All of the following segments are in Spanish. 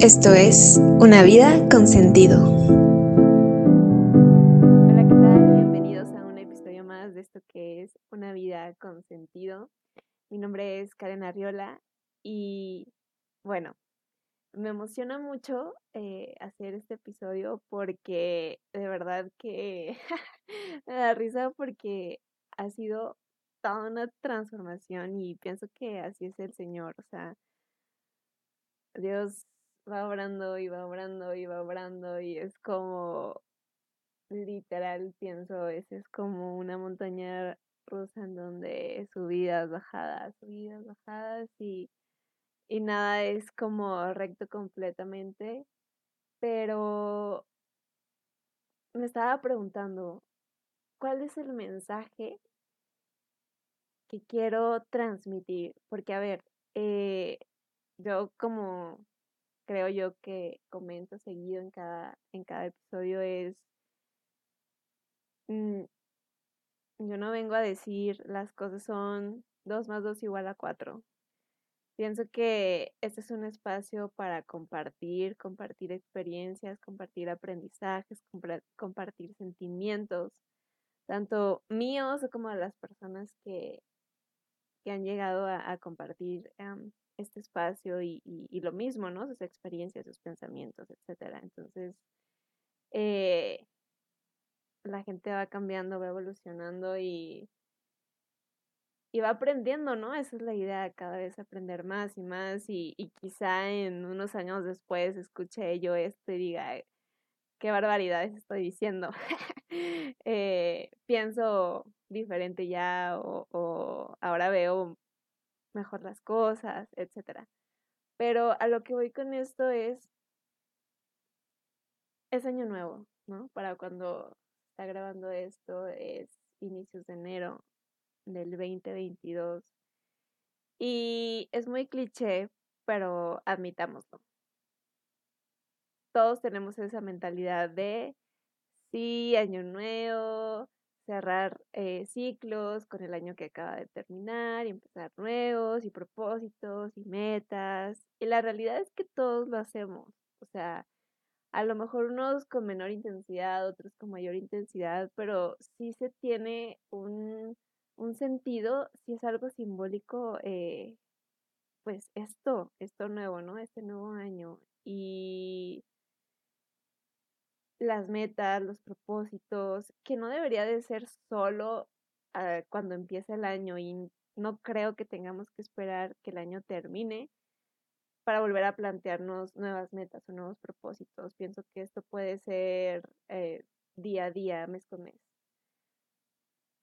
Esto es Una vida con sentido. Hola, ¿qué tal? Bienvenidos a un episodio más de esto que es Una vida con sentido. Mi nombre es Karen Arriola y bueno, me emociona mucho eh, hacer este episodio porque de verdad que me da risa porque ha sido toda una transformación y pienso que así es el Señor, o sea, Dios va obrando y va obrando y va obrando y es como literal pienso, ese es como una montaña rusa en donde subidas, bajadas, subidas, bajadas y, y nada es como recto completamente, pero me estaba preguntando, ¿cuál es el mensaje que quiero transmitir? Porque, a ver, eh, yo como creo yo que comento seguido en cada, en cada episodio es, mm, yo no vengo a decir las cosas son 2 más 2 igual a 4. Pienso que este es un espacio para compartir, compartir experiencias, compartir aprendizajes, compartir sentimientos, tanto míos como de las personas que, que han llegado a, compartir este espacio y, lo mismo, ¿no? Sus experiencias, sus pensamientos, etcétera. Entonces, eh, la gente va cambiando, va evolucionando y, y va aprendiendo, ¿no? Esa es la idea, cada vez aprender más y más y, quizá en unos años después escuche yo esto y diga, qué barbaridades estoy diciendo. eh, pienso diferente ya o ahora veo mejor las cosas, etcétera. Pero a lo que voy con esto es, es año nuevo, ¿no? Para cuando está grabando esto es inicios de enero del 2022. Y es muy cliché, pero admitámoslo. Todos tenemos esa mentalidad de, sí, año nuevo, cerrar eh, ciclos con el año que acaba de terminar y empezar nuevos y propósitos y metas. Y la realidad es que todos lo hacemos. O sea, a lo mejor unos con menor intensidad, otros con mayor intensidad, pero sí se tiene un, un sentido, si es algo simbólico, eh, pues esto, esto nuevo, ¿no? Este nuevo año. Y las metas, los propósitos, que no debería de ser solo ah, cuando empieza el año y no creo que tengamos que esperar que el año termine para volver a plantearnos nuevas metas o nuevos propósitos. Pienso que esto puede ser eh, día a día, mes con mes.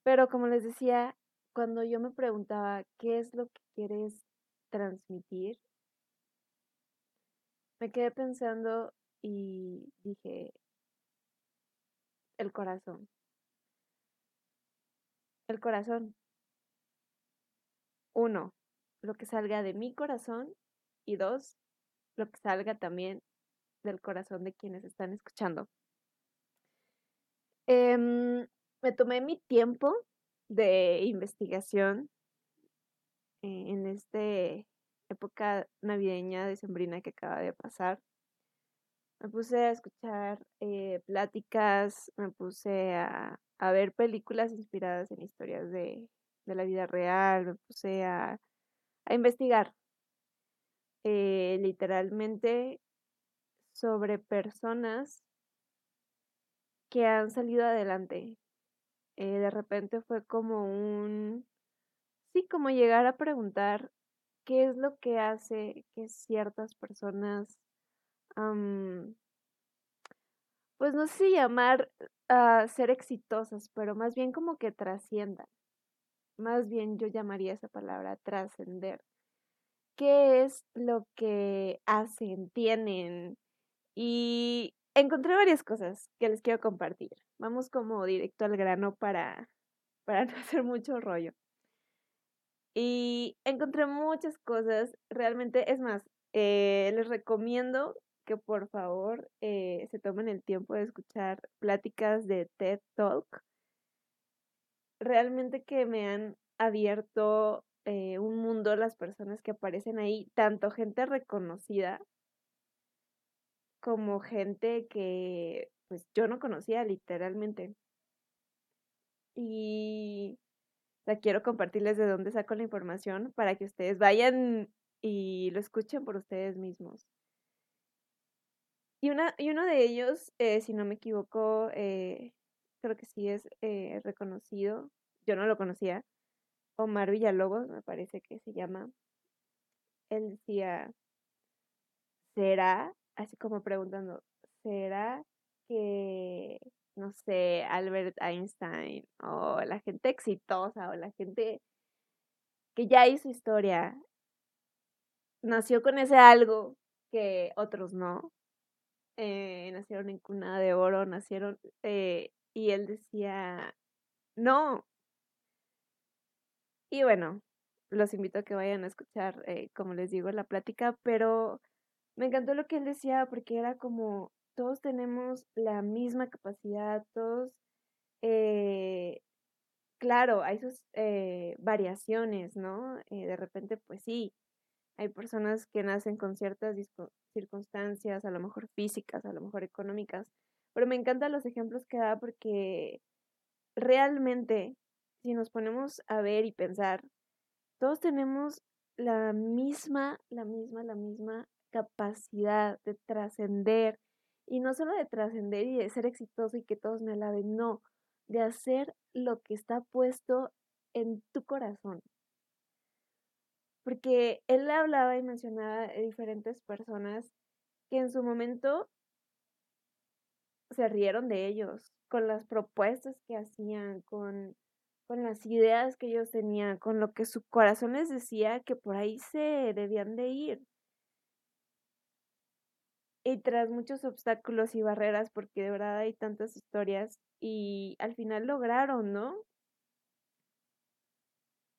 Pero como les decía, cuando yo me preguntaba qué es lo que quieres transmitir, me quedé pensando y dije, el corazón. El corazón. Uno, lo que salga de mi corazón y dos, lo que salga también del corazón de quienes están escuchando. Em, me tomé mi tiempo de investigación eh, en esta época navideña decembrina que acaba de pasar. Me puse a escuchar eh, pláticas, me puse a, ver películas inspiradas en historias de, la vida real, me puse a, investigar eh, literalmente sobre personas que han salido adelante. Eh, de repente fue como un, sí, como llegar a preguntar qué es lo que hace que ciertas personas pues no sé llamar a ser exitosas, pero más bien como que trasciendan. Más bien yo llamaría esa palabra trascender. ¿Qué es lo que hacen, tienen? Y encontré varias cosas que les quiero compartir. Vamos como directo al grano para, para no hacer mucho rollo. Y encontré muchas cosas, realmente, es más, eh, les recomiendo que por favor eh, se tomen el tiempo de escuchar pláticas de TED Talk. Realmente que me han abierto eh, un mundo las personas que aparecen ahí, tanto gente reconocida como gente que pues yo no conocía literalmente. Y o quiero compartirles de dónde saco la información para que ustedes vayan y lo escuchen por ustedes mismos. Y, una, y uno de ellos, eh, si no me equivoco, eh, creo que sí es eh, reconocido, yo no lo conocía, Omar Villalobos, me parece que se llama. Él decía, ¿será? Así como preguntando, ¿será que, no sé, Albert Einstein o la gente exitosa o la gente que ya hizo historia nació con ese algo que otros no? Eh, nacieron en cuna de oro, nacieron, eh, y él decía, no. Y bueno, los invito a que vayan a escuchar, eh, como les digo, la plática, pero me encantó lo que él decía porque era como, todos tenemos la misma capacidad, todos, claro, hay sus variaciones, ¿no? de repente, pues sí, hay personas que nacen con ciertas circunstancias, a lo mejor físicas, a lo mejor económicas, pero me encantan los ejemplos que da porque realmente, si nos ponemos a ver y pensar, todos tenemos la misma, la misma, la misma capacidad de trascender. Y no solo de trascender y de ser exitoso y que todos me alaben, no, de hacer lo que está puesto en tu corazón porque él hablaba y mencionaba de diferentes personas que en su momento se rieron de ellos, con las propuestas que hacían, con, con las ideas que ellos tenían, con lo que su corazón les decía que por ahí se debían de ir. Y tras muchos obstáculos y barreras, porque de verdad hay tantas historias, y al final lograron, ¿no?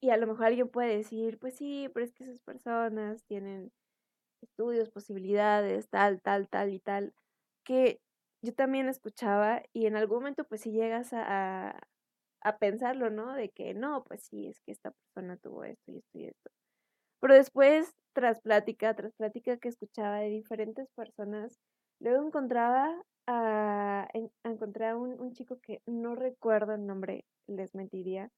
Y a lo mejor alguien puede decir, pues sí, pero es que esas personas tienen estudios, posibilidades, tal, tal, tal y tal, que yo también escuchaba y en algún momento pues si llegas a, a, pensarlo, ¿no? De que no, pues sí, es que esta persona tuvo esto y esto y esto. Pero después, tras plática, tras plática que escuchaba de diferentes personas, luego encontraba a, a un, un chico que no recuerdo el nombre, les mentiría,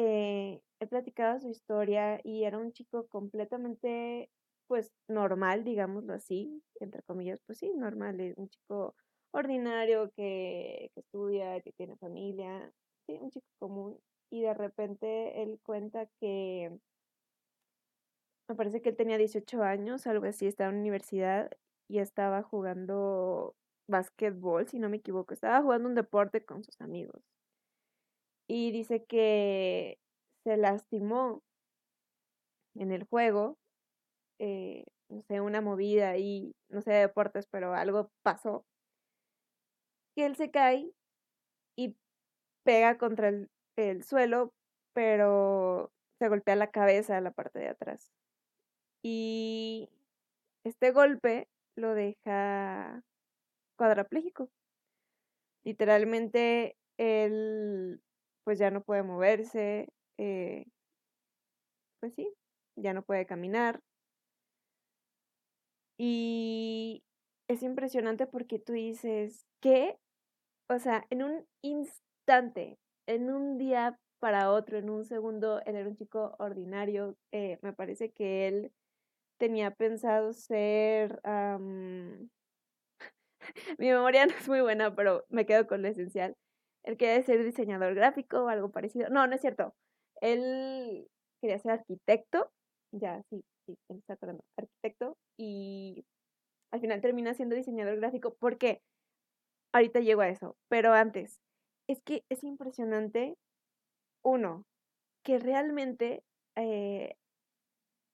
eh, he platicado su historia y era un chico completamente, pues, normal, digámoslo así, entre comillas, pues sí, normal, es un chico ordinario que, que estudia, que tiene familia, sí, un chico común. Y de repente él cuenta que, me parece que él tenía 18 años, algo así, estaba en universidad y estaba jugando básquetbol, si no me equivoco, estaba jugando un deporte con sus amigos y dice que se lastimó en el juego, eh, no sé, una movida y no sé de deportes, pero algo pasó, que él se cae y pega contra el, el suelo, pero se golpea la cabeza, la parte de atrás. Y este golpe lo deja cuadrapléjico. Literalmente él pues ya no puede moverse, eh, pues sí, ya no puede caminar. Y es impresionante porque tú dices, ¿qué? O sea, en un instante, en un día para otro, en un segundo, él era un chico ordinario. Eh, me parece que él tenía pensado ser... Mi memoria no es muy buena, pero me quedo con lo esencial él quería ser diseñador gráfico o algo parecido. No, no es cierto. Él quería ser arquitecto, ya, sí, sí, él está acordando, arquitecto, y al final termina siendo diseñador gráfico. ¿Por qué? Ahorita llego a eso, pero antes, es que es impresionante, uno, que realmente eh,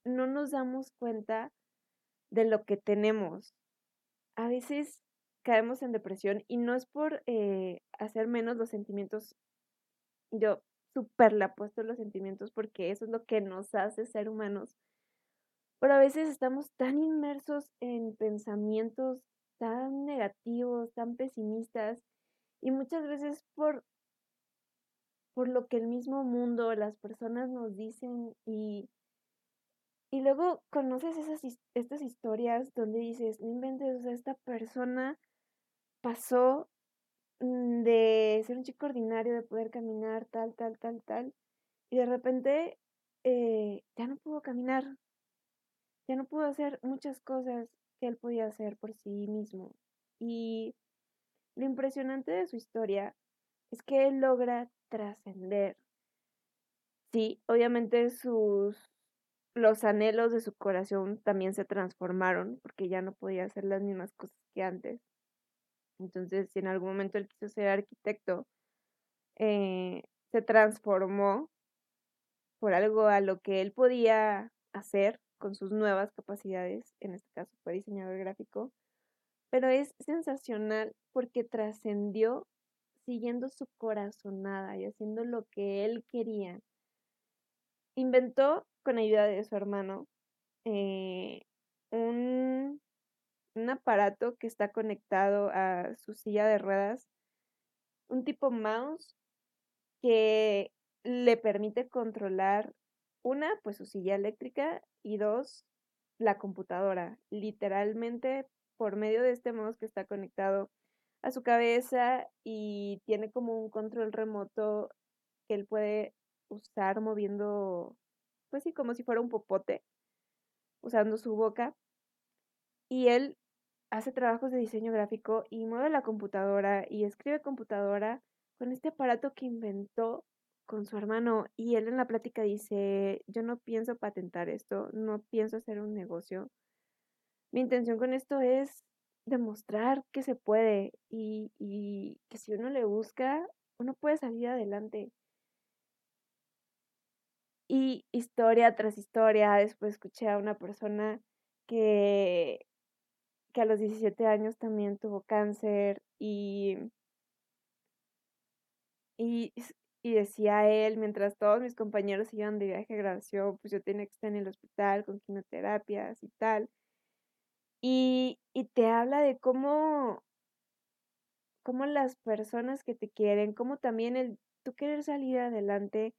no nos damos cuenta de lo que tenemos. A veces caemos en depresión y no es por eh, hacer menos los sentimientos, yo súper le apuesto los sentimientos porque eso es lo que nos hace ser humanos, pero a veces estamos tan inmersos en pensamientos tan negativos, tan pesimistas y muchas veces por por lo que el mismo mundo, las personas nos dicen y, Y luego conoces esas, estas historias donde dices, no inventes, o esta persona pasó mm, de ser un chico ordinario, de poder caminar, tal, tal, tal, tal, y de repente eh, ya no pudo caminar, ya no pudo hacer muchas cosas que él podía hacer por sí mismo. Y lo impresionante de su historia es que él logra trascender. Sí, obviamente sus los anhelos de su corazón también se transformaron porque ya no podía hacer las mismas cosas que antes. Entonces, si en algún momento él quiso ser arquitecto, eh, se transformó por algo a lo que él podía hacer con sus nuevas capacidades, en este caso fue diseñador gráfico, pero es sensacional porque trascendió siguiendo su corazonada y haciendo lo que él quería. Inventó, con ayuda de su hermano, eh, un, un aparato que está conectado a su silla de ruedas, un tipo mouse que le permite controlar una, pues su silla eléctrica y dos, la computadora. Literalmente por medio de este mouse que está conectado a su cabeza y tiene como un control remoto que él puede usar moviendo, pues sí, como si fuera un popote, usando su boca. Y él hace trabajos de diseño gráfico y mueve la computadora y escribe computadora con este aparato que inventó con su hermano y él en la plática dice, yo no pienso patentar esto, no pienso hacer un negocio. Mi intención con esto es demostrar que se puede y, y que si uno le busca, uno puede salir adelante. Y historia tras historia, después escuché a una persona que, que a los 17 años también tuvo cáncer y, y, y decía él, mientras todos mis compañeros iban de viaje de graduación, pues yo tenía que estar en el hospital con quimioterapias y tal. Y, y te habla de cómo, cómo las personas que te quieren, cómo también el tú querer salir adelante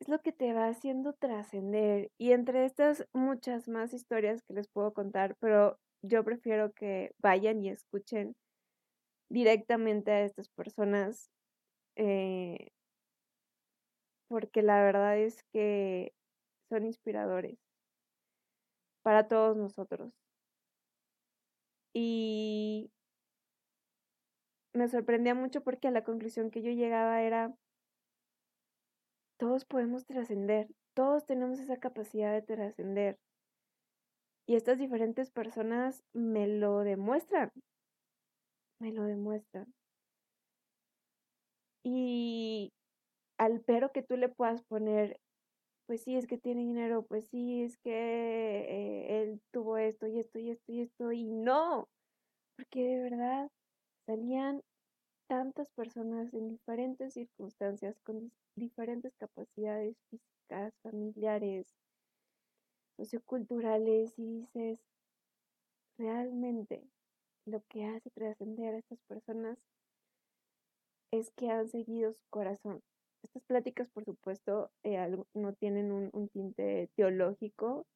es lo que te va haciendo trascender. Y entre estas muchas más historias que les puedo contar, pero yo prefiero que vayan y escuchen directamente a estas personas, eh, porque la verdad es que son inspiradores para todos nosotros. Y me sorprendía mucho porque a la conclusión que yo llegaba era, todos podemos trascender, todos tenemos esa capacidad de trascender. Y estas diferentes personas me lo demuestran, me lo demuestran. Y al pero que tú le puedas poner pues sí, es que tiene dinero, pues sí, es que eh, él tuvo esto y esto y esto y esto, y no, porque de verdad salían tantas personas en diferentes circunstancias, con diferentes capacidades físicas, familiares, socioculturales, y dices, realmente lo que hace trascender a estas personas es que han seguido su corazón, estas pláticas, por supuesto, eh, no tienen un, un tinte teológico,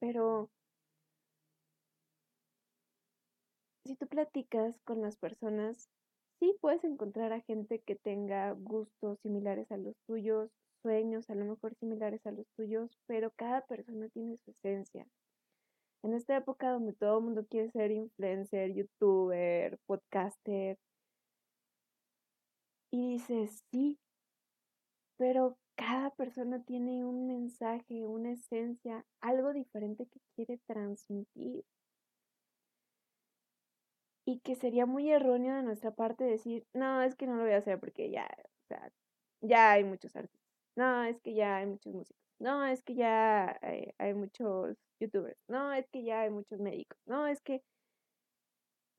pero si tú platicas con las personas, sí puedes encontrar a gente que tenga gustos similares a los tuyos, sueños a lo mejor similares a los tuyos, pero cada persona tiene su esencia. En esta época donde todo el mundo quiere ser influencer, youtuber, podcaster, y dices, sí, pero cada persona tiene un mensaje, una esencia, algo diferente que quiere transmitir. Y que sería muy erróneo de nuestra parte decir, no, es que no lo voy a hacer porque ya, o sea, ya hay muchos artistas. No, es que ya hay muchos músicos. No, es que ya hay, muchos youtubers. No, es que ya hay muchos médicos. No, es que...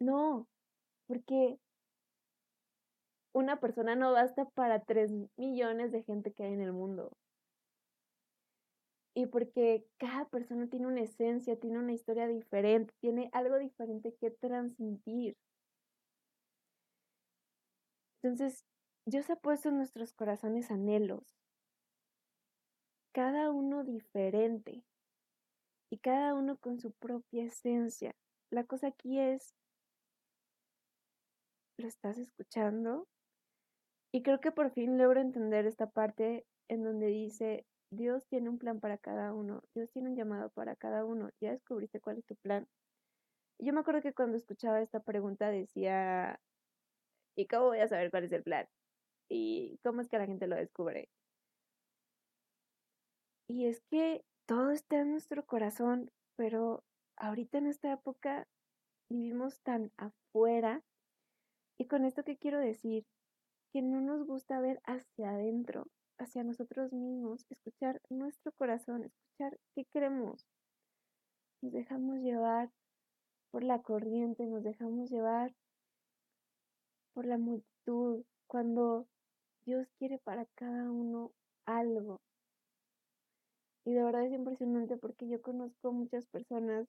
No, porque una persona no basta para tres millones de gente que hay en el mundo. Y porque cada persona tiene una esencia, tiene una historia diferente, tiene algo diferente que transmitir. Entonces, Dios ha puesto en nuestros corazones anhelos, cada uno diferente, cada uno con su propia esencia. La cosa aquí es, ¿lo estás escuchando? Y creo que por fin logro entender esta parte en donde dice, Dios tiene un plan para cada uno, Dios tiene un llamado para cada uno, ya descubriste cuál es tu plan. Yo me acuerdo que cuando escuchaba esta pregunta decía, ¿y cómo voy a saber cuál es el plan? ¿Y cómo es que la gente lo descubre? Y es que todo está en nuestro corazón, pero ahorita en esta época vivimos tan afuera. Y con esto que quiero decir, que no nos gusta ver hacia adentro, hacia nosotros mismos, escuchar nuestro corazón, escuchar qué queremos. Nos dejamos llevar por la corriente, nos dejamos llevar por la multitud, cuando Dios quiere para cada uno algo. Y de verdad es impresionante porque yo conozco muchas personas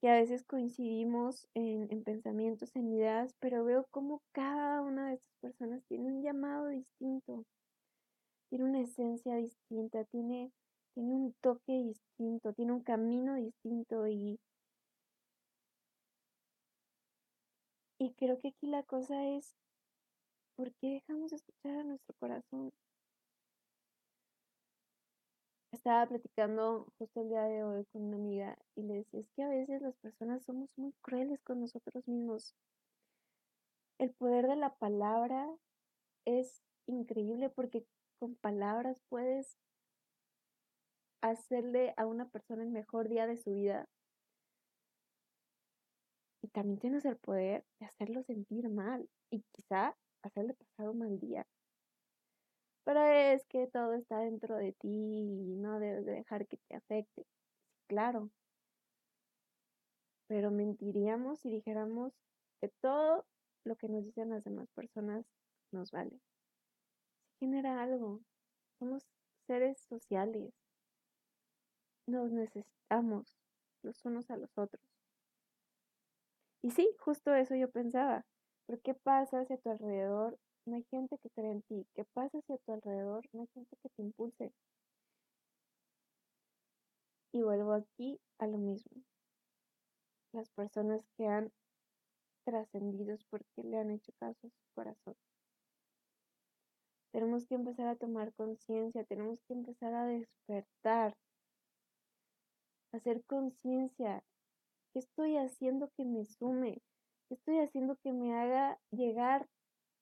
que a veces coincidimos en, pensamientos, en ideas, pero veo como cada una de estas personas tiene un llamado distinto, tiene una esencia distinta, tiene, tiene un toque distinto, tiene un camino distinto y, y creo que aquí la cosa es, ¿por qué dejamos de escuchar a nuestro corazón? Estaba platicando justo el día de hoy con una amiga y le decía, es que a veces las personas somos muy crueles con nosotros mismos. El poder de la palabra es increíble porque con palabras puedes hacerle a una persona el mejor día de su vida. Y también tienes el poder de hacerlo sentir mal y quizá hacerle pasar un mal día. Es que todo está dentro de ti y no debes de dejar que te afecte. Claro. Pero mentiríamos si dijéramos que todo lo que nos dicen las demás personas nos vale. Si genera algo. Somos seres sociales. Nos necesitamos los unos a los otros. Y sí, justo eso yo pensaba. ¿Pero qué pasa hacia tu alrededor no hay gente que cree en ti. ¿Qué pasa hacia tu alrededor? No hay gente que te impulse. Y vuelvo aquí a lo mismo. Las personas que han trascendido porque le han hecho caso a su corazón. Tenemos que empezar a tomar conciencia, tenemos que empezar a despertar, hacer conciencia. ¿Qué estoy haciendo que me sume? ¿Qué estoy haciendo que me haga llegar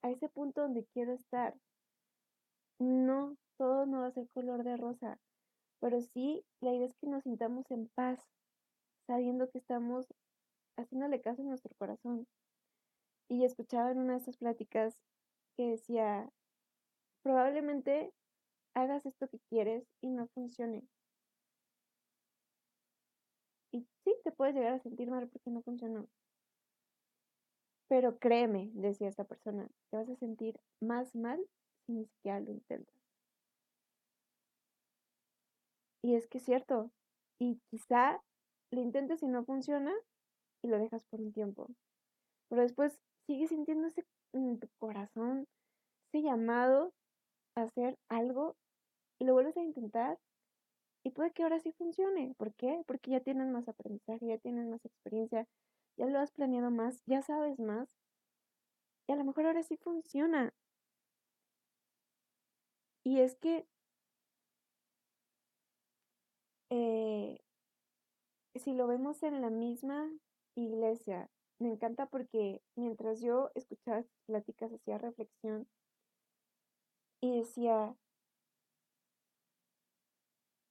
a ese punto donde quiero estar. No, todo no va a ser color de rosa, pero sí la idea es que nos sintamos en paz, sabiendo que estamos haciéndole caso a nuestro corazón. Y escuchaba en una de estas pláticas que decía, probablemente hagas esto que quieres y no funcione. Y sí, te puedes llegar a sentir mal porque no funcionó. Pero créeme, decía esta persona, te vas a sentir más mal si ni siquiera lo intentas. Y es que es cierto. Y quizá lo intentes y no funciona y lo dejas por un tiempo. Pero después sigues sintiendo ese en tu corazón, ese llamado a hacer algo y lo vuelves a intentar y puede que ahora sí funcione. ¿Por qué? Porque ya tienes más aprendizaje, ya tienes más experiencia, ya lo has planeado más, ya sabes más, y a lo mejor ahora sí funciona. Y es que eh, si lo vemos en la misma iglesia, me encanta porque mientras yo escuchaba pláticas hacía reflexión y decía,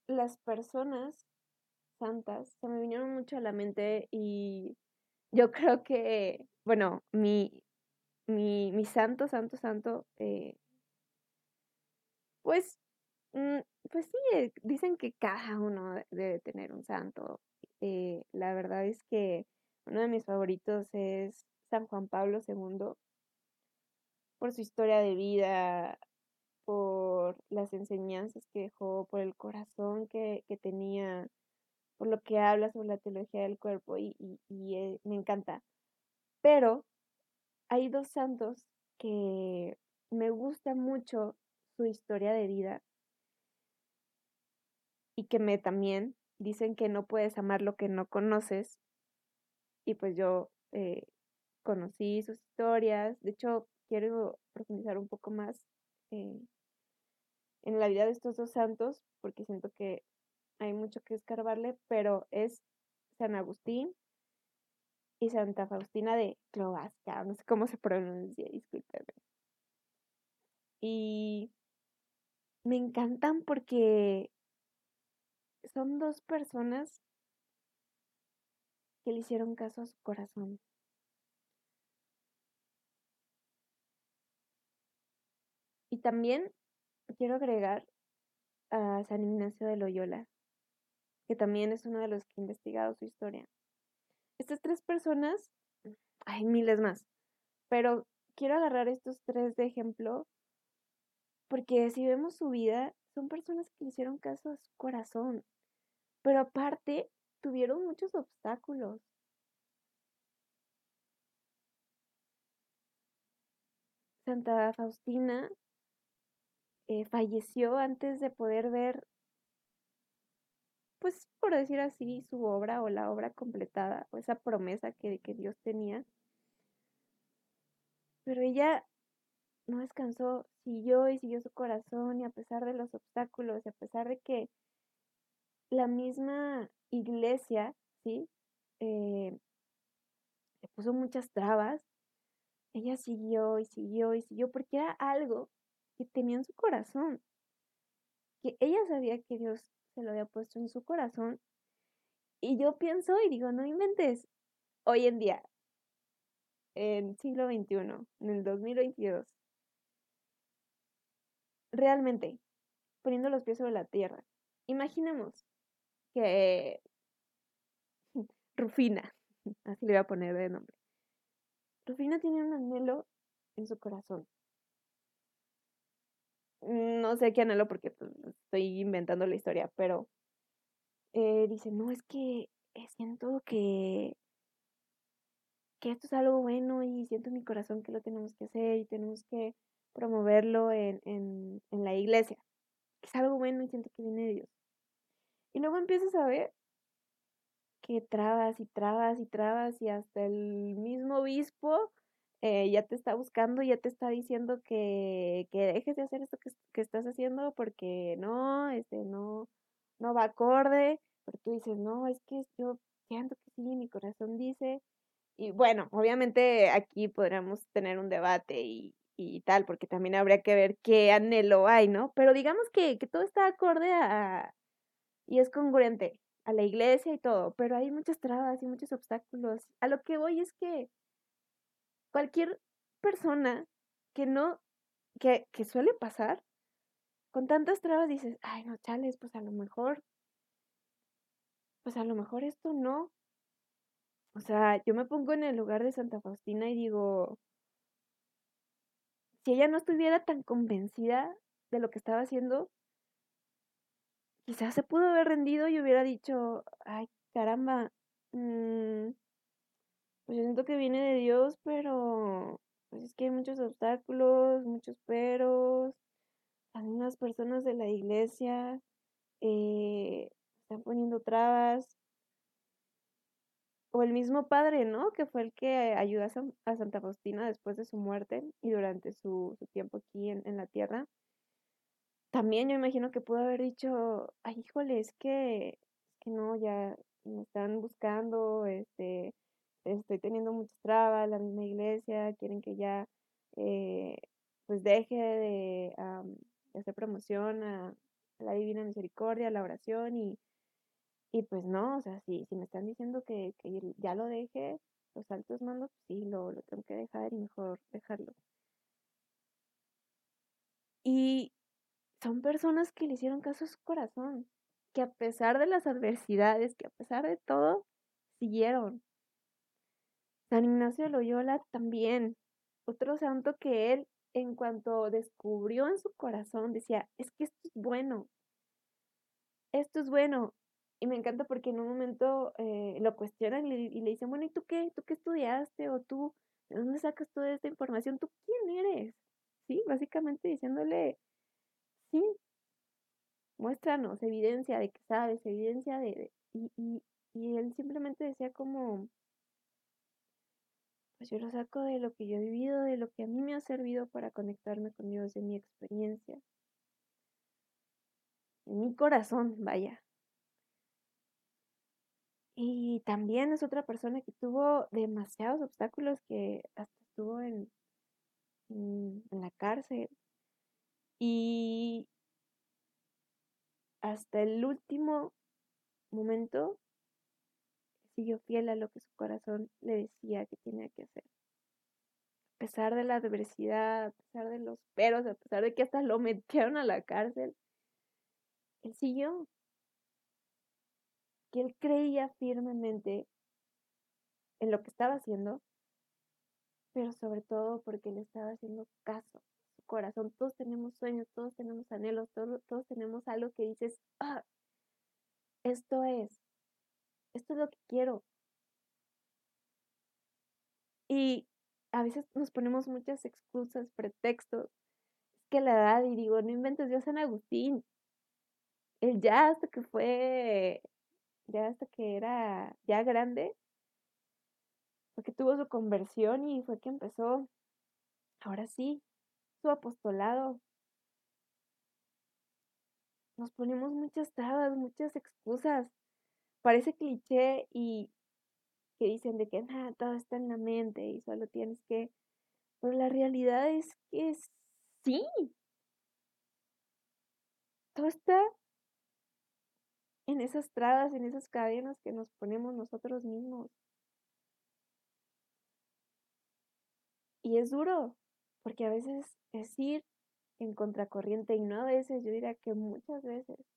las personas santas se me vinieron mucho a la mente y yo creo que, bueno, mi, mi, mi santo, santo, santo, eh, pues, mm, pues sí, eh, dicen que cada uno debe tener un santo. Eh, la verdad es que uno de mis favoritos es San Juan Pablo II, por su historia de vida, por las enseñanzas que dejó, por el corazón que, que tenía, por lo que habla sobre la teología del cuerpo y, y, y me encanta. Pero hay dos santos que me gusta mucho su historia de vida y que me también dicen que no puedes amar lo que no conoces. Y pues yo eh, conocí sus historias. De hecho, quiero profundizar un poco más eh, en la vida de estos dos santos, porque siento que hay mucho que escarbarle, pero es San Agustín y Santa Faustina de Cloasca, no sé cómo se pronuncia, discúlpeme. Y me encantan porque son dos personas que le hicieron caso a su corazón. Y también quiero agregar a San Ignacio de Loyola, que también es uno de los que ha investigado su historia. Estas tres personas, hay miles más, pero quiero agarrar estos tres de ejemplo porque si vemos su vida, son personas que hicieron caso a su corazón, pero aparte tuvieron muchos obstáculos. Santa Faustina eh, falleció antes de poder ver, pues por decir así, su obra o la obra completada o esa promesa que, que Dios tenía. Pero ella no descansó, siguió y siguió su corazón y a pesar de los obstáculos y a pesar de que la misma iglesia, ¿sí? Eh, le puso muchas trabas, ella siguió y siguió y siguió porque era algo que tenía en su corazón, que ella sabía que Dios se lo había puesto en su corazón. Y yo pienso y digo, no inventes, hoy en día, en siglo XXI, en el 2022, realmente, poniendo los pies sobre la tierra, imaginemos que Rufina, así le voy a poner de nombre, Rufina tiene un anhelo en su corazón no sé qué anhelo porque pues, estoy inventando la historia, pero eh, dice, no, es que eh, siento que, que esto es algo bueno y siento en mi corazón que lo tenemos que hacer y tenemos que promoverlo en, en, en la iglesia, es algo bueno y siento que viene de Dios. Y luego empiezas a ver que trabas y trabas y trabas y hasta el mismo obispo eh, ya te está buscando, ya te está diciendo que, que dejes de hacer esto que, que, estás haciendo porque no, este, no, no va acorde, pero tú dices, no, es que yo siento que sí, mi corazón dice, y bueno, obviamente aquí podríamos tener un debate y, y tal, porque también habría que ver qué anhelo hay, ¿no? Pero digamos que, que todo está acorde a, y es congruente a la iglesia y todo, pero hay muchas trabas y muchos obstáculos. A lo que voy es que cualquier persona que no, que, que suele pasar, con tantas trabas dices, ay, no, chales, pues a lo mejor, pues a lo mejor esto no. O sea, yo me pongo en el lugar de Santa Faustina y digo, si ella no estuviera tan convencida de lo que estaba haciendo, quizás se pudo haber rendido y hubiera dicho, ay, caramba, mmm, pues yo siento que viene de Dios, pero pues es que hay muchos obstáculos, muchos peros. Algunas personas de la iglesia eh, están poniendo trabas. O el mismo padre, ¿no? Que fue el que ayudó a, Santa Faustina después de su muerte y durante su, su tiempo aquí en, en, la tierra. También yo imagino que pudo haber dicho, ay, híjole, es que, es que no, ya me están buscando, este, estoy teniendo muchas trabas, la misma iglesia, quieren que ya eh, pues deje de, hacer promoción a, la Divina Misericordia, a la oración y, y pues no, o sea, si, si me están diciendo que, que ya lo deje, los altos mandos, sí, lo, lo tengo que dejar y mejor dejarlo. Y son personas que le hicieron caso a su corazón, que a pesar de las adversidades, que a pesar de todo, siguieron. San Ignacio de Loyola también, otro santo que él, en cuanto descubrió en su corazón, decía, es que esto es bueno, esto es bueno. Y me encanta porque en un momento eh, lo cuestionan y le, dicen, bueno, ¿y tú qué? ¿Tú qué estudiaste? ¿O tú, de dónde sacas toda esta información? ¿Tú quién eres? Sí, básicamente diciéndole, sí, muéstranos evidencia de que sabes, evidencia de... y, y, y él simplemente decía como, pues yo lo saco de lo que yo he vivido, de lo que a mí me ha servido para conectarme con Dios, de mi experiencia, en mi corazón, vaya. Y también es otra persona que tuvo demasiados obstáculos, que hasta estuvo en, en, la cárcel. Y hasta el último momento siguió fiel a lo que su corazón le decía que tenía que hacer. A pesar de la adversidad, a pesar de los peros, a pesar de que hasta lo metieron a la cárcel, él siguió que él creía firmemente en lo que estaba haciendo, pero sobre todo porque le estaba haciendo caso su corazón. Todos tenemos sueños, todos tenemos anhelos, todos tenemos algo que dices, ah, esto es, esto es lo que quiero. Y a veces nos ponemos muchas excusas, pretextos. Es que la edad, y digo, no inventes, yo San Agustín. Él ya hasta que fue ya hasta que era ya grande, fue que tuvo su conversión y fue que empezó, ahora sí, su apostolado. Nos ponemos muchas trabas, muchas excusas. Parece cliché y que dicen de que nada, todo está en la mente y solo tienes que... Pero la realidad es que sí. Todo está en esas trabas, en esas cadenas que nos ponemos nosotros mismos. Y es duro, porque a veces es ir en contracorriente y no a veces, yo diría que muchas veces.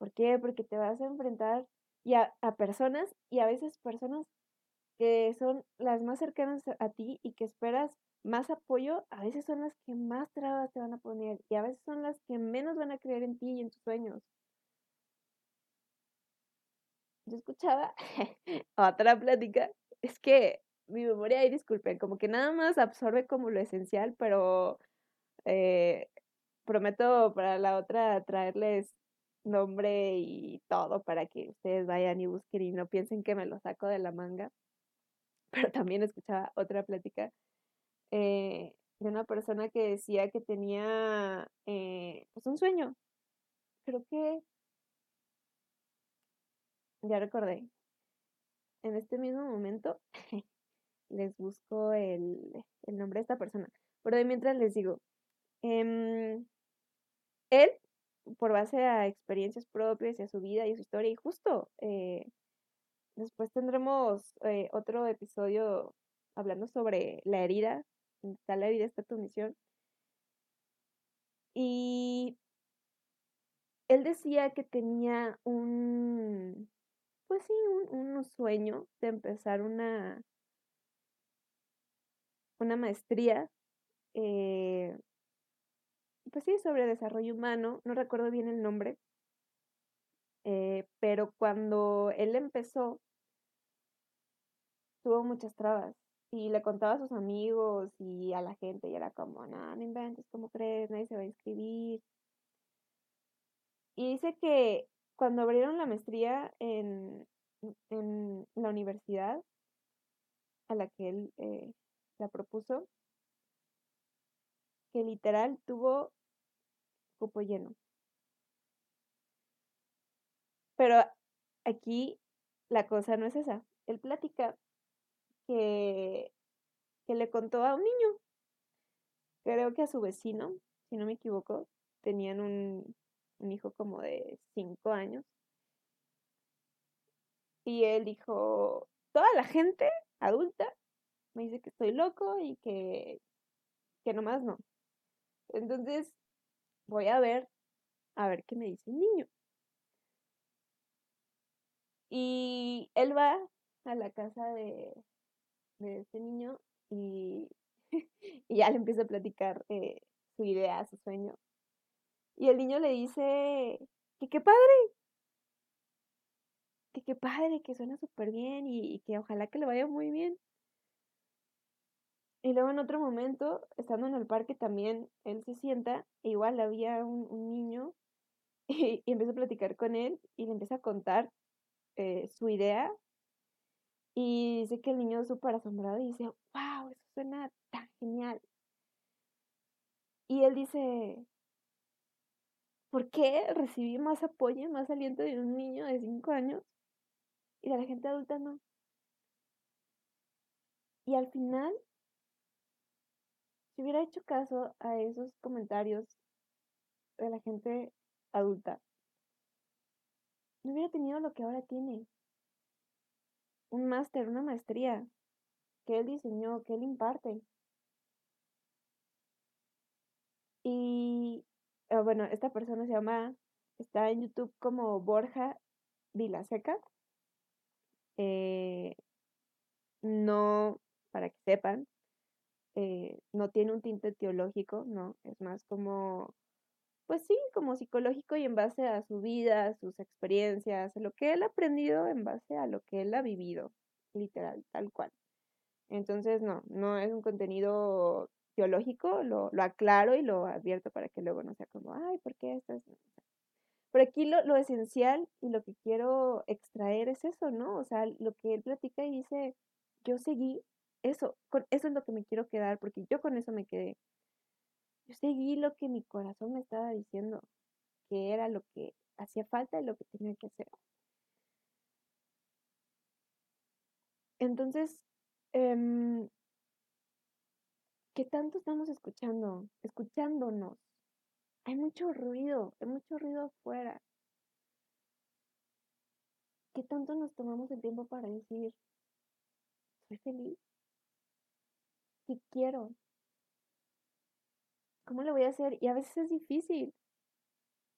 ¿Por qué? Porque te vas a enfrentar y a, personas y a veces personas que son las más cercanas a ti y que esperas más apoyo, a veces son las que más trabas te van a poner y a veces son las que menos van a creer en ti y en tus sueños yo escuchaba otra plática, es que mi memoria, ahí disculpen, como que nada más absorbe como lo esencial, pero eh, prometo para la otra traerles nombre y todo para que ustedes vayan y busquen y no piensen que me lo saco de la manga. Pero también escuchaba otra plática eh, de una persona que decía que tenía eh, pues un sueño. Creo que ya recordé. En este mismo momento les busco el, nombre de esta persona. Pero mientras les digo, em, él, por base a experiencias propias y a su vida y a su historia, y justo eh, después tendremos eh, otro episodio hablando sobre la herida, está la herida, está tu misión. Y él decía que tenía un, pues sí, un, sueño de empezar una, una maestría, eh, pues sí, sobre desarrollo humano, no recuerdo bien el nombre, eh, pero cuando él empezó, tuvo muchas trabas y le contaba a sus amigos y a la gente y era como, no, no inventes, ¿cómo crees? Nadie se va a inscribir. Y dice que cuando abrieron la maestría en, en la universidad a la que él eh, la propuso, que literal tuvo cupo lleno. Pero aquí la cosa no es esa. Él platica que, que le contó a un niño, creo que a su vecino, si no me equivoco, tenían un, un hijo como de cinco años. Y él dijo, toda la gente adulta me dice que estoy loco y que, que nomás no. Entonces, voy a ver, a ver qué me dice el niño. Y él va a la casa de, de este niño y, y ya le empieza a platicar eh, su idea, su sueño. Y el niño le dice que qué padre, que qué padre, que suena súper bien y, que ojalá que le vaya muy bien. Y luego en otro momento, estando en el parque también, él se sienta, e igual había un, niño y, empiezo a platicar con él y le empieza a contar eh, su idea y dice que el niño súper asombrado y dice, wow, eso suena tan genial. Y él dice, ¿por qué recibí más apoyo y más aliento de un niño de 5 años y de la gente adulta no? Y al final, si hubiera hecho caso a esos comentarios de la gente adulta, no hubiera tenido lo que ahora tiene. Un máster, una maestría que él diseñó, que él imparte. Y ah, bueno, esta persona se llama, está en YouTube como Borja Vilaseca. Eh, no, para que sepan, eh, no tiene un tinte teológico, no, es más como pues sí, como psicológico y en base a su vida, sus experiencias, lo que él ha aprendido en base a lo que él ha vivido, literal, tal cual. Entonces, no, no es un contenido teológico, lo, lo aclaro y lo advierto para que luego no sea como, ay, ¿por qué estás? Pero aquí lo, lo esencial y lo que quiero extraer es eso, ¿no? O sea, lo que él platica y dice, yo seguí eso, con eso es lo que me quiero quedar, porque yo con eso me quedé. Yo seguí lo que mi corazón me estaba diciendo, que era lo que hacía falta y lo que tenía que hacer. Entonces, em, ¿qué tanto estamos escuchando? Escuchándonos. Hay mucho ruido, hay mucho ruido afuera. ¿Qué tanto nos tomamos el tiempo para decir, soy feliz? ¿Qué quiero? ¿cómo le voy a hacer? Y a veces es difícil.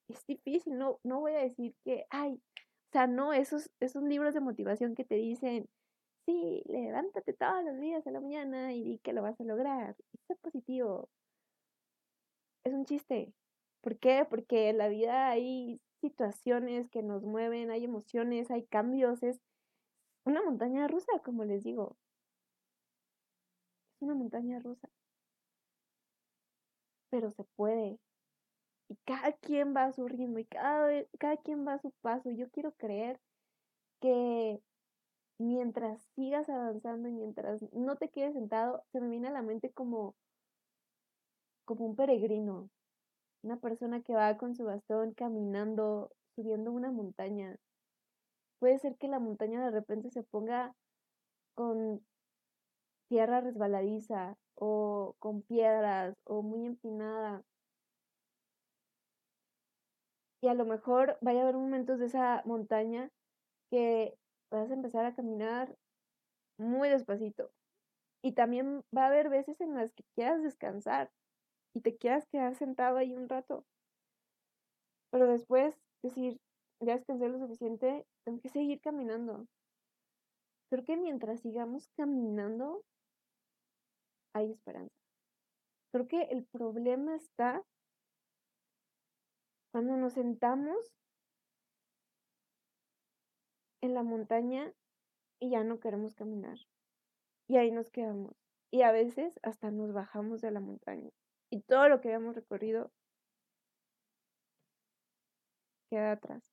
Es difícil, no, no voy a decir que, ay, o sea, no, esos, esos libros de motivación que te dicen, sí, levántate todos los días a la mañana y di que lo vas a lograr. es positivo. Es un chiste. ¿Por qué? Porque en la vida hay situaciones que nos mueven, hay emociones, hay cambios, es una montaña rusa, como les digo. Una montaña rusa pero se puede. Y cada quien va a su y cada, cada quien va a su paso. Yo quiero creer que mientras sigas avanzando y mientras no te quedes sentado, se me viene a la mente como, como un peregrino, una persona que va con su bastón caminando, subiendo una montaña. Puede ser que la montaña de repente se ponga con tierra resbaladiza o con piedras o muy empinada. Y a lo mejor vaya a haber momentos de esa montaña que vas a empezar a caminar muy despacito. Y también va a haber veces en las que quieras descansar y te quieras quedar sentado ahí un rato. Pero después decir, ya descansé lo suficiente, tengo que seguir caminando. Creo que mientras sigamos caminando, hay esperanza. Creo que el problema está cuando nos sentamos en la montaña y ya no queremos caminar. Y ahí nos quedamos. Y a veces hasta nos bajamos de la montaña. Y todo lo que habíamos recorrido queda atrás.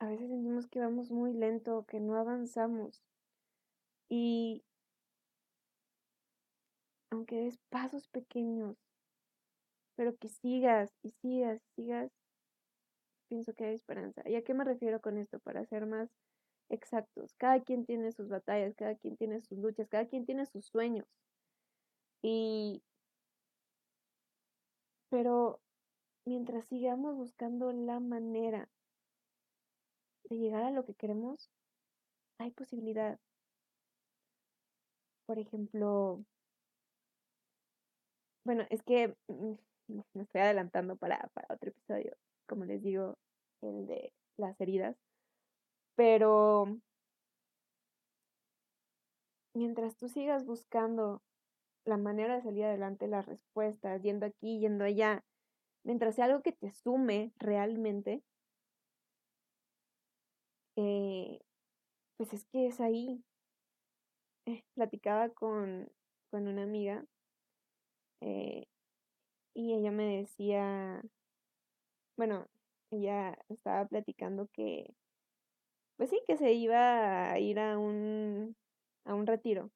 A veces sentimos que vamos muy lento, que no avanzamos. Y aunque des pasos pequeños, pero que sigas y sigas y sigas, pienso que hay esperanza. ¿Y a qué me refiero con esto? Para ser más exactos. Cada quien tiene sus batallas, cada quien tiene sus luchas, cada quien tiene sus sueños. Y... Pero mientras sigamos buscando la manera de llegar a lo que queremos, hay posibilidad por ejemplo, bueno, es que mm, me estoy adelantando para, para otro episodio, como les digo, el de las heridas, pero mientras tú sigas buscando la manera de salir adelante, las respuestas, yendo aquí, yendo allá, mientras sea algo que te sume realmente, eh, pues es que es ahí, eh, platicaba con, una amiga eh, y ella me decía, bueno, ella estaba platicando que, pues sí, que se iba a ir a un, a un retiro,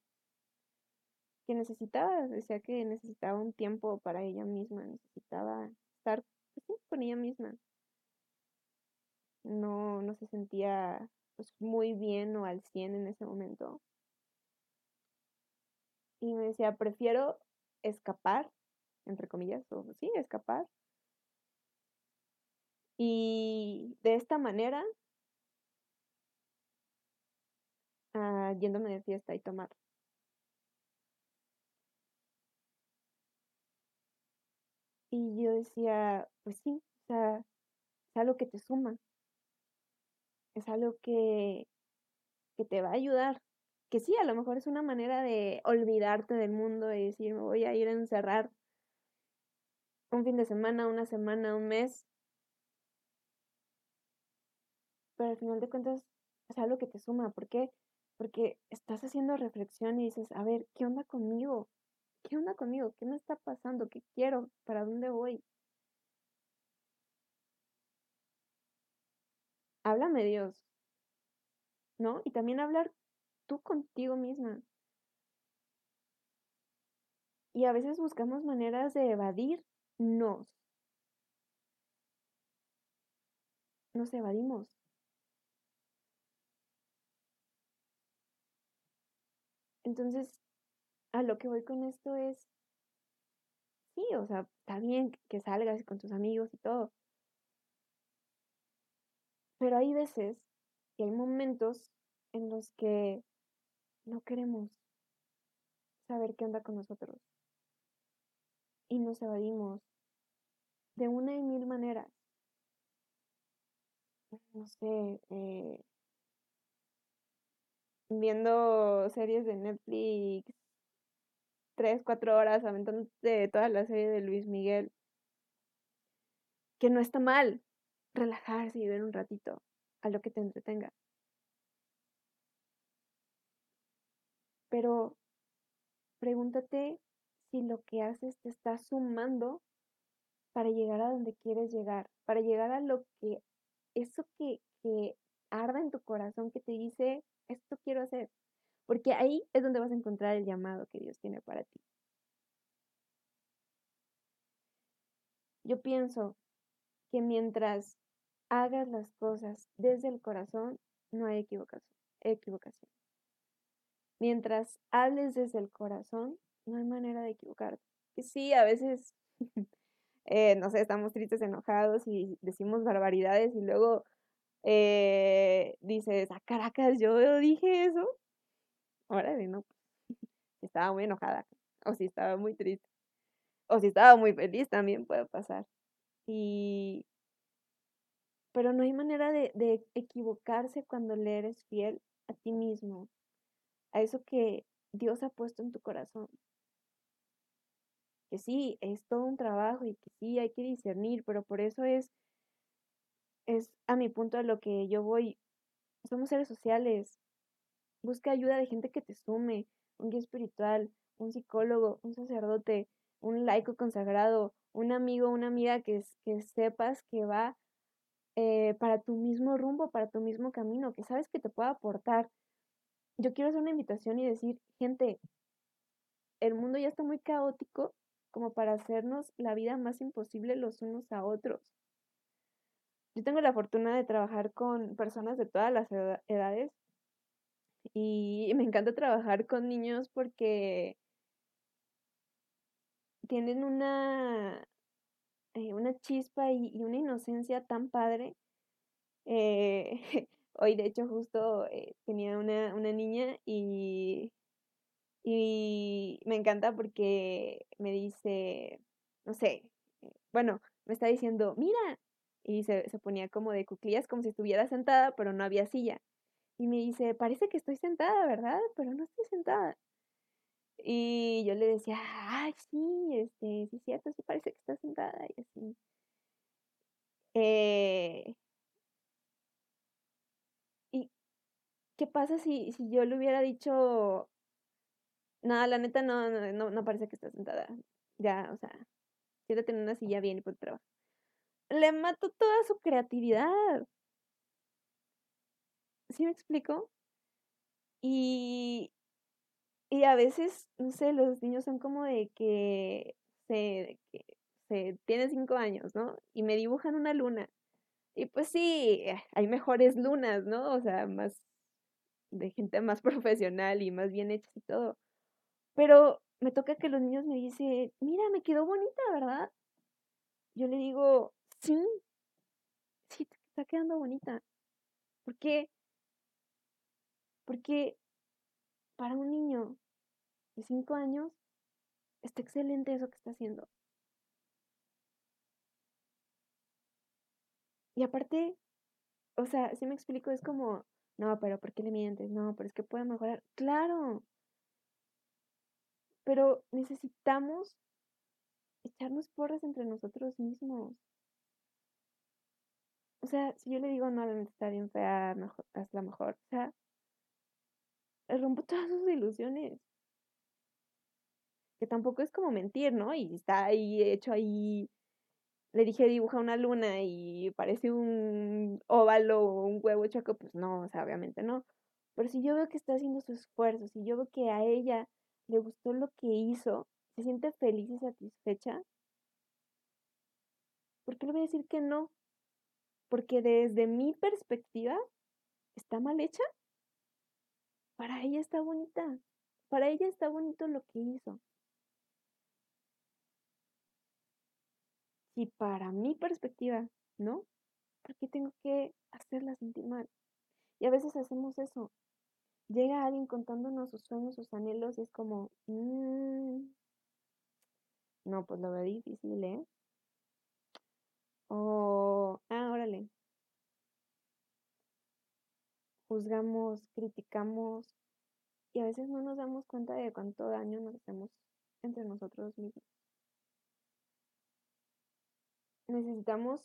que necesitaba, decía que necesitaba un tiempo para ella misma, necesitaba estar pues con ella misma. No, no se sentía pues, muy bien o al 100 en ese momento. Y me decía, prefiero escapar, entre comillas, o sí, escapar. Y de esta manera, ah, yéndome de fiesta y tomar. Y yo decía, pues sí, o sea, es algo que te suma, es algo que, que te va a ayudar. Que sí, a lo mejor es una manera de olvidarte del mundo y decir, me voy a ir a encerrar un fin de semana, una semana, un mes. Pero al final de cuentas es algo que te suma. ¿Por qué? Porque estás haciendo reflexión y dices, a ver, ¿qué onda conmigo? ¿qué onda conmigo? ¿Qué me está pasando? ¿Qué quiero? ¿Para dónde voy? Háblame Dios, ¿no? Y también hablar tú contigo misma. Y a veces buscamos maneras de evadirnos. Nos evadimos. Entonces, a lo que voy con esto es, sí, o sea, está bien que salgas con tus amigos y todo. Pero hay veces y hay momentos en los que no queremos saber qué onda con nosotros. Y nos evadimos de una y mil maneras. No sé, eh, viendo series de Netflix, tres, cuatro horas de toda la serie de Luis Miguel. Que no está mal relajarse y ver un ratito a lo que te entretenga. Pero pregúntate si lo que haces te está sumando para llegar a donde quieres llegar, para llegar a lo que, eso que, arda en tu corazón, que te dice, esto quiero hacer. Porque ahí es donde vas a encontrar el llamado que Dios tiene para ti. Yo pienso que mientras hagas las cosas desde el corazón, no hay equivocación. Mientras hables desde el corazón, no hay manera de equivocarte. Sí, a veces, eh, no sé, estamos tristes, enojados y decimos barbaridades y luego eh, dices, a ah, Caracas, yo dije eso órale, no, estaba muy enojada, o si estaba muy triste, o si estaba muy feliz, también puede pasar. Y, pero no hay manera de equivocarse cuando le eres fiel a ti mismo, a eso que Dios ha puesto en tu corazón. Que sí, es todo un trabajo y que sí hay que discernir, pero por eso es, es a mi punto a lo que yo voy. Somos seres sociales, Busca ayuda de gente que te sume, un guía espiritual, un psicólogo, un sacerdote, un laico consagrado, un amigo, una amiga que, sepas que va eh, para tu mismo rumbo, para tu mismo camino, que sabes que te puede aportar. Yo quiero hacer una invitación y decir, gente, el mundo ya está muy caótico como para hacernos la vida más imposible los unos a otros. Yo tengo la fortuna de trabajar con personas de todas las edades y me encanta trabajar con niños porque tienen una, eh, una chispa y, una inocencia tan padre. Eh, hoy, de hecho, justo eh, tenía una, una niña y, y me encanta porque me dice, no sé, bueno, me está diciendo, mira, y se, se ponía como de cuclillas, como si estuviera sentada, pero no había silla. Y me dice, parece que estoy sentada, ¿verdad? Pero no estoy sentada. Y yo le decía, ay, sí, este, sí cierto, sí parece que está sentada y así. Eh, ¿Y qué pasa si, si yo le hubiera dicho, nada, la neta no, no, no parece que está sentada? Ya, o sea, siéntate en una silla bien y pues trabaja. Le mato toda su creatividad. ¿Sí me explico? Y, y a veces, no sé, los niños son como de que se, se tiene cinco años, ¿no? Y me dibujan una luna. Y pues sí, hay mejores lunas, ¿no? O sea, más de gente más profesional y más bien hechas y todo. Pero me toca que los niños me dicen, mira, me quedó bonita, ¿verdad? Yo le digo, sí, sí, está quedando bonita. ¿Por qué? Porque para un niño de cinco años está excelente eso que está haciendo. Y aparte, o sea, si me explico, es como, no, pero ¿por qué le mientes? No, pero es que puede mejorar. Claro, pero necesitamos echarnos porras entre nosotros mismos. O sea, si yo le digo, no, está bien fea, mejor, la mejor. O sea, rompo todas sus ilusiones. Que tampoco es como mentir, ¿no? Y está ahí hecho ahí. Le dije dibuja una luna y parece un óvalo o un huevo choco, pues no, o sea, obviamente no. Pero si yo veo que está haciendo su esfuerzo, si yo veo que a ella le gustó lo que hizo, se siente feliz y satisfecha, ¿por qué le voy a decir que no? Porque desde mi perspectiva, ¿está mal hecha? Para ella está bonita. Para ella está bonito lo que hizo. Si para mi perspectiva, ¿no? ¿Por qué tengo que hacerla sentir mal? Y a veces hacemos eso llega alguien contándonos sus sueños, sus anhelos y es como, mm, no, pues lo veo difícil, ¿eh? O, ah, órale. Juzgamos, criticamos y a veces no nos damos cuenta de cuánto daño nos hacemos entre nosotros mismos. Necesitamos,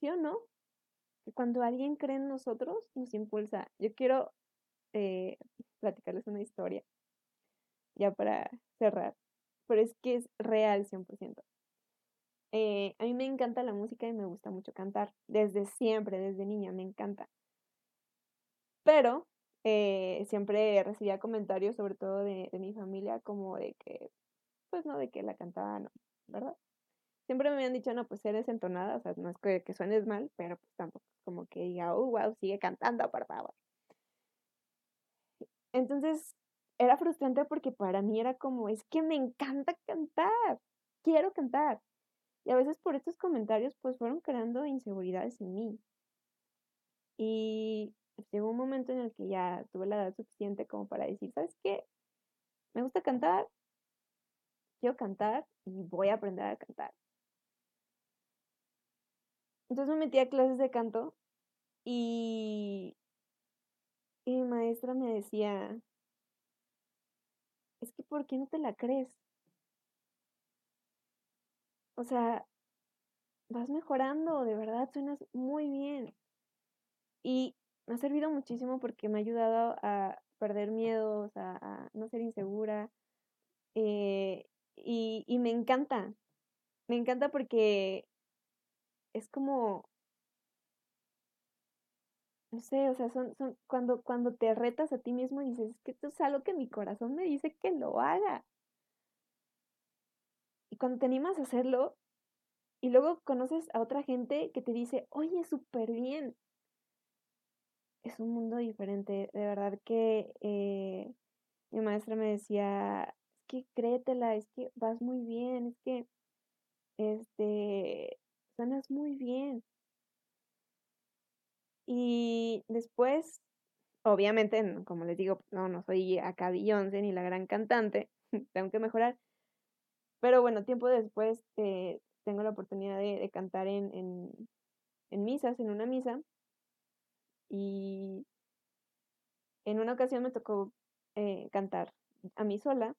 sí o no, que cuando alguien cree en nosotros, nos impulsa. Yo quiero eh, platicarles una historia, ya para cerrar, pero es que es real 100%. Eh, a mí me encanta la música y me gusta mucho cantar, desde siempre, desde niña, me encanta. Pero eh, siempre recibía comentarios, sobre todo de, de, mi familia, como de que, pues no, de que la cantaba, no, ¿verdad? Siempre me habían dicho, no, pues eres entonada, o sea, no es que, suenes mal, pero pues tampoco como que diga, oh, wow, sigue cantando, por favor. Entonces, era frustrante porque para mí era como, es que me encanta cantar, quiero cantar. Y a veces por estos comentarios, pues fueron creando inseguridades en mí. Y llegó un momento en el que ya tuve la edad suficiente como para decir, ¿sabes qué? Me gusta cantar, quiero cantar y voy a aprender a cantar. Entonces me metí a clases de canto y mi maestra me decía, es que ¿por qué no te la crees? O sea, vas mejorando, de verdad, suenas muy bien. Y me ha servido muchísimo porque me ha ayudado a perder miedos, a, no ser insegura. Eh, y me encanta, me encanta porque es como no sé, o sea, son, son cuando, cuando te retas a ti mismo y dices, es que esto es algo que mi corazón me dice que lo haga. Y cuando te animas a hacerlo, y luego conoces a otra gente que te dice, oye, súper bien. Es un mundo diferente. De verdad que eh, mi maestra me decía, es que créetela, es que vas muy bien, es que este, suenas muy bien. Y después, obviamente, como les digo, no, no soy acá Beyoncé ni la gran cantante, tengo que mejorar. Pero bueno, tiempo después eh, tengo la oportunidad de, cantar en, en, misas, en una misa. Y en una ocasión me tocó eh, cantar a mí sola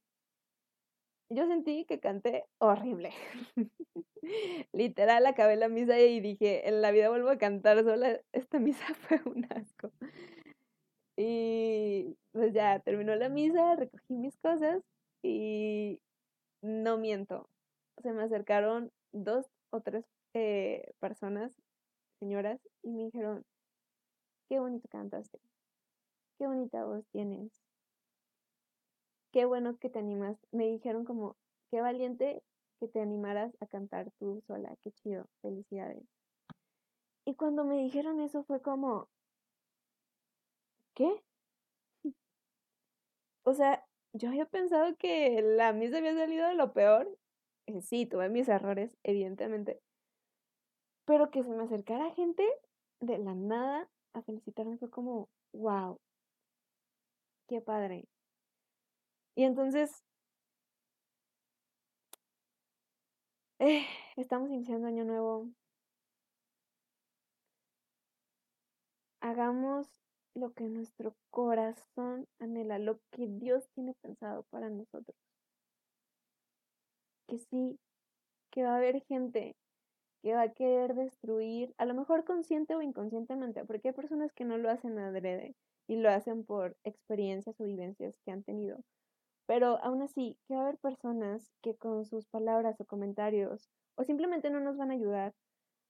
yo sentí que canté horrible. Literal, acabé la misa y dije, en la vida vuelvo a cantar sola. Esta misa fue un asco. Y pues ya terminó la misa, recogí mis cosas y no miento. se me acercaron dos o tres eh, personas, señoras, y me dijeron, qué bonito cantaste, qué bonita voz tienes, qué bueno que te animas. Me dijeron como, qué valiente que te animaras a cantar tú sola, qué chido, felicidades. Y cuando me dijeron eso fue como, ¿qué? O sea, yo había pensado que la misa había salido de lo peor. Eh, sí, tuve mis errores, evidentemente. Pero que se me acercara gente de la nada a felicitarme fue como, wow, qué padre. Y entonces, eh, estamos iniciando año nuevo. Hagamos lo que nuestro corazón anhela, lo que Dios tiene pensado para nosotros. Que sí, que va a haber gente que va a querer destruir, a lo mejor consciente o inconscientemente, porque hay personas que no lo hacen adrede y lo hacen por experiencias o vivencias que han tenido. Pero aún así, que va a haber personas que con sus palabras o comentarios o simplemente no nos van a ayudar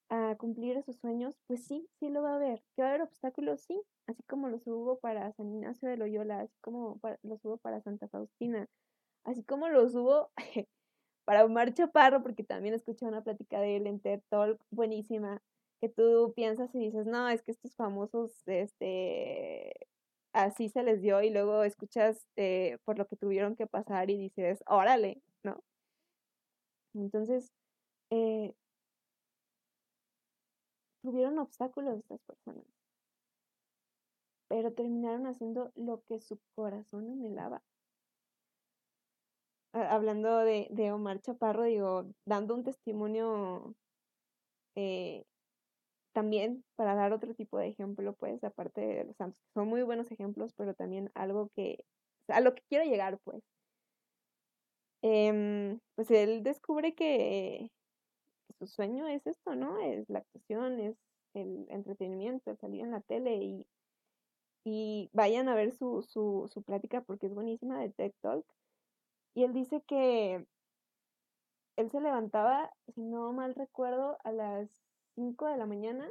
a cumplir esos sueños, pues sí, sí lo va a haber. ¿Que va a haber obstáculos? Sí, así como los hubo para San Ignacio de Loyola, así como los hubo para Santa Faustina, así como los hubo para Omar Chaparro, porque también escuché una plática de él en TED Talk buenísima, que tú piensas y dices, no, es que estos famosos, este, así se les dio y luego escuchas eh, por lo que tuvieron que pasar y dices, órale, ¿no? Entonces, eh, tuvieron obstáculos estas personas, pero terminaron haciendo lo que su corazón anhelaba. Hablando de, de Omar Chaparro, digo, dando un testimonio eh, también para dar otro tipo de ejemplo, pues, aparte de los santos, son muy buenos ejemplos, pero también algo que, a lo que quiero llegar, pues. Em, pues él descubre que su sueño es esto, ¿no? Es la actuación, es el entretenimiento, salir en la tele y, y vayan a ver su, su, su plática porque es buenísima de TED Talk. Y él dice que él se levantaba, si no mal recuerdo, a las 5 de la mañana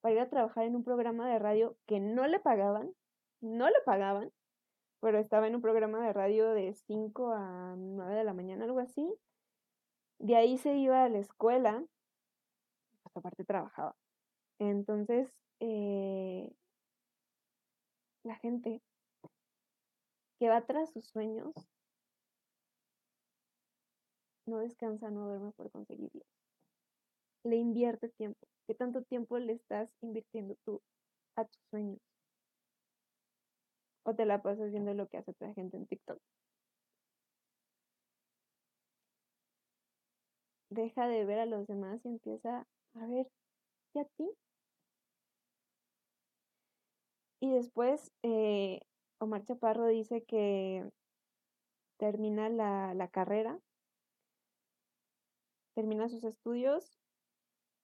para ir a trabajar en un programa de radio que no le pagaban, no le pagaban, pero estaba en un programa de radio de 5 a 9 de la mañana, algo así. De ahí se iba a la escuela, pues aparte trabajaba. Entonces, eh, la gente que va tras sus sueños no descansa, no duerme por conseguirlos. Le invierte tiempo. ¿Qué tanto tiempo le estás invirtiendo tú a tus sueños? ¿O te la pasas viendo lo que hace otra gente en TikTok? Deja de ver a los demás y empieza a ver ¿y a ti. Y después eh, Omar Chaparro dice que termina la, la carrera, termina sus estudios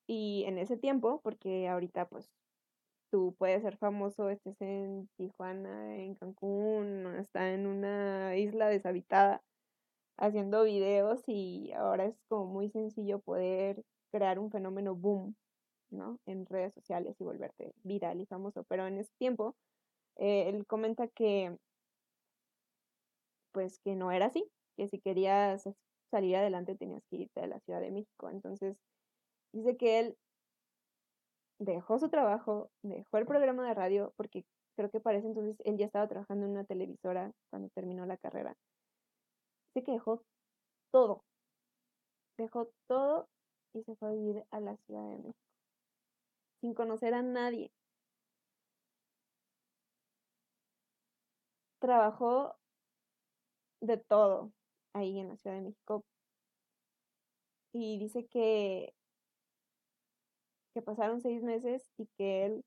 y en ese tiempo, porque ahorita pues tú puedes ser famoso, estés en Tijuana, en Cancún, está en una isla deshabitada haciendo videos y ahora es como muy sencillo poder crear un fenómeno boom, ¿no? En redes sociales y volverte viral y famoso. Pero en ese tiempo, eh, él comenta que, pues que no era así, que si querías salir adelante tenías que irte a la Ciudad de México. Entonces, dice que él dejó su trabajo, dejó el programa de radio, porque creo que para entonces él ya estaba trabajando en una televisora cuando terminó la carrera. Dice que dejó todo, dejó todo y se fue a vivir a la Ciudad de México, sin conocer a nadie. Trabajó de todo ahí en la Ciudad de México y dice que que pasaron seis meses y que él,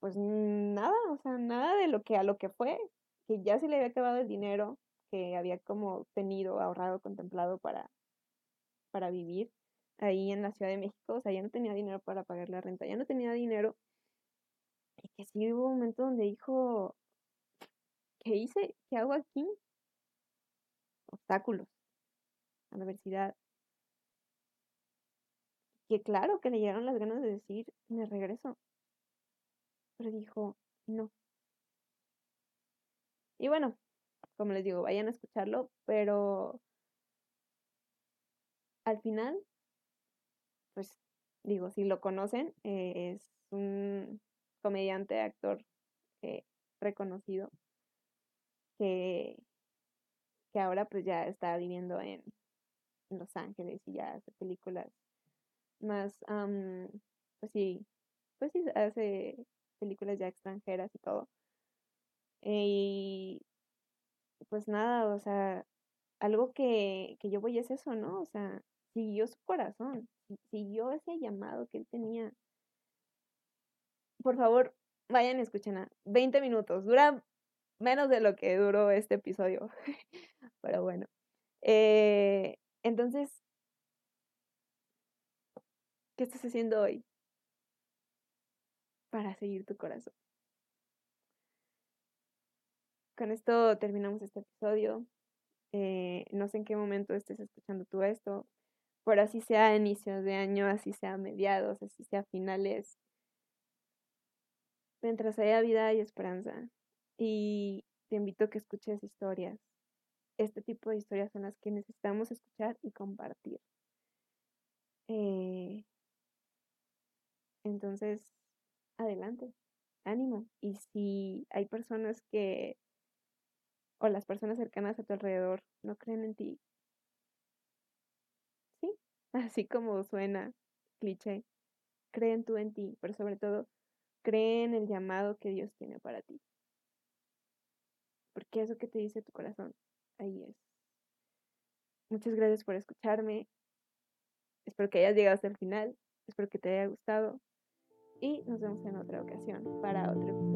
pues nada, o sea, nada de lo que a lo que fue, que ya se le había acabado el dinero que había como tenido, ahorrado, contemplado para, para vivir ahí en la Ciudad de México, o sea, ya no tenía dinero para pagar la renta, ya no tenía dinero. Y que sí hubo un momento donde dijo, ¿qué hice? ¿Qué hago aquí? Obstáculos. a la universidad. Que claro que le llegaron las ganas de decir, me regreso. Pero dijo, no. Y bueno, como les digo, vayan a escucharlo, pero al final, pues digo, si lo conocen, eh, es un comediante, actor eh, reconocido que, que ahora pues ya está viviendo en, Los Ángeles y ya hace películas más, pues sí, pues sí, hace películas ya extranjeras y todo. Y pues nada, o sea, algo que, que yo voy es eso, ¿no? O sea, siguió su corazón, siguió ese llamado que él tenía. Por favor, vayan escuchen a 20 minutos. Dura menos de lo que duró este episodio. Pero bueno. Eh, entonces, ¿qué estás haciendo hoy para seguir tu corazón? Con esto terminamos este episodio. Eh, no sé en qué momento estés escuchando tú esto, pero así sea a inicios de año, así sea mediados, así sea finales. Mientras haya vida y esperanza. Y te invito a que escuches historias. Este tipo de historias son las que necesitamos escuchar y compartir. Eh, entonces, adelante, ánimo. Y si hay personas que, o las personas cercanas a tu alrededor, no creen en ti, así como suena cliché, creen tú en ti, pero sobre todo, creen en el llamado que Dios tiene para ti. Porque eso que te dice tu corazón, ahí es. Muchas gracias por escucharme. Espero que hayas llegado hasta el final. Espero que te haya gustado. Y nos vemos en otra ocasión para otro episodio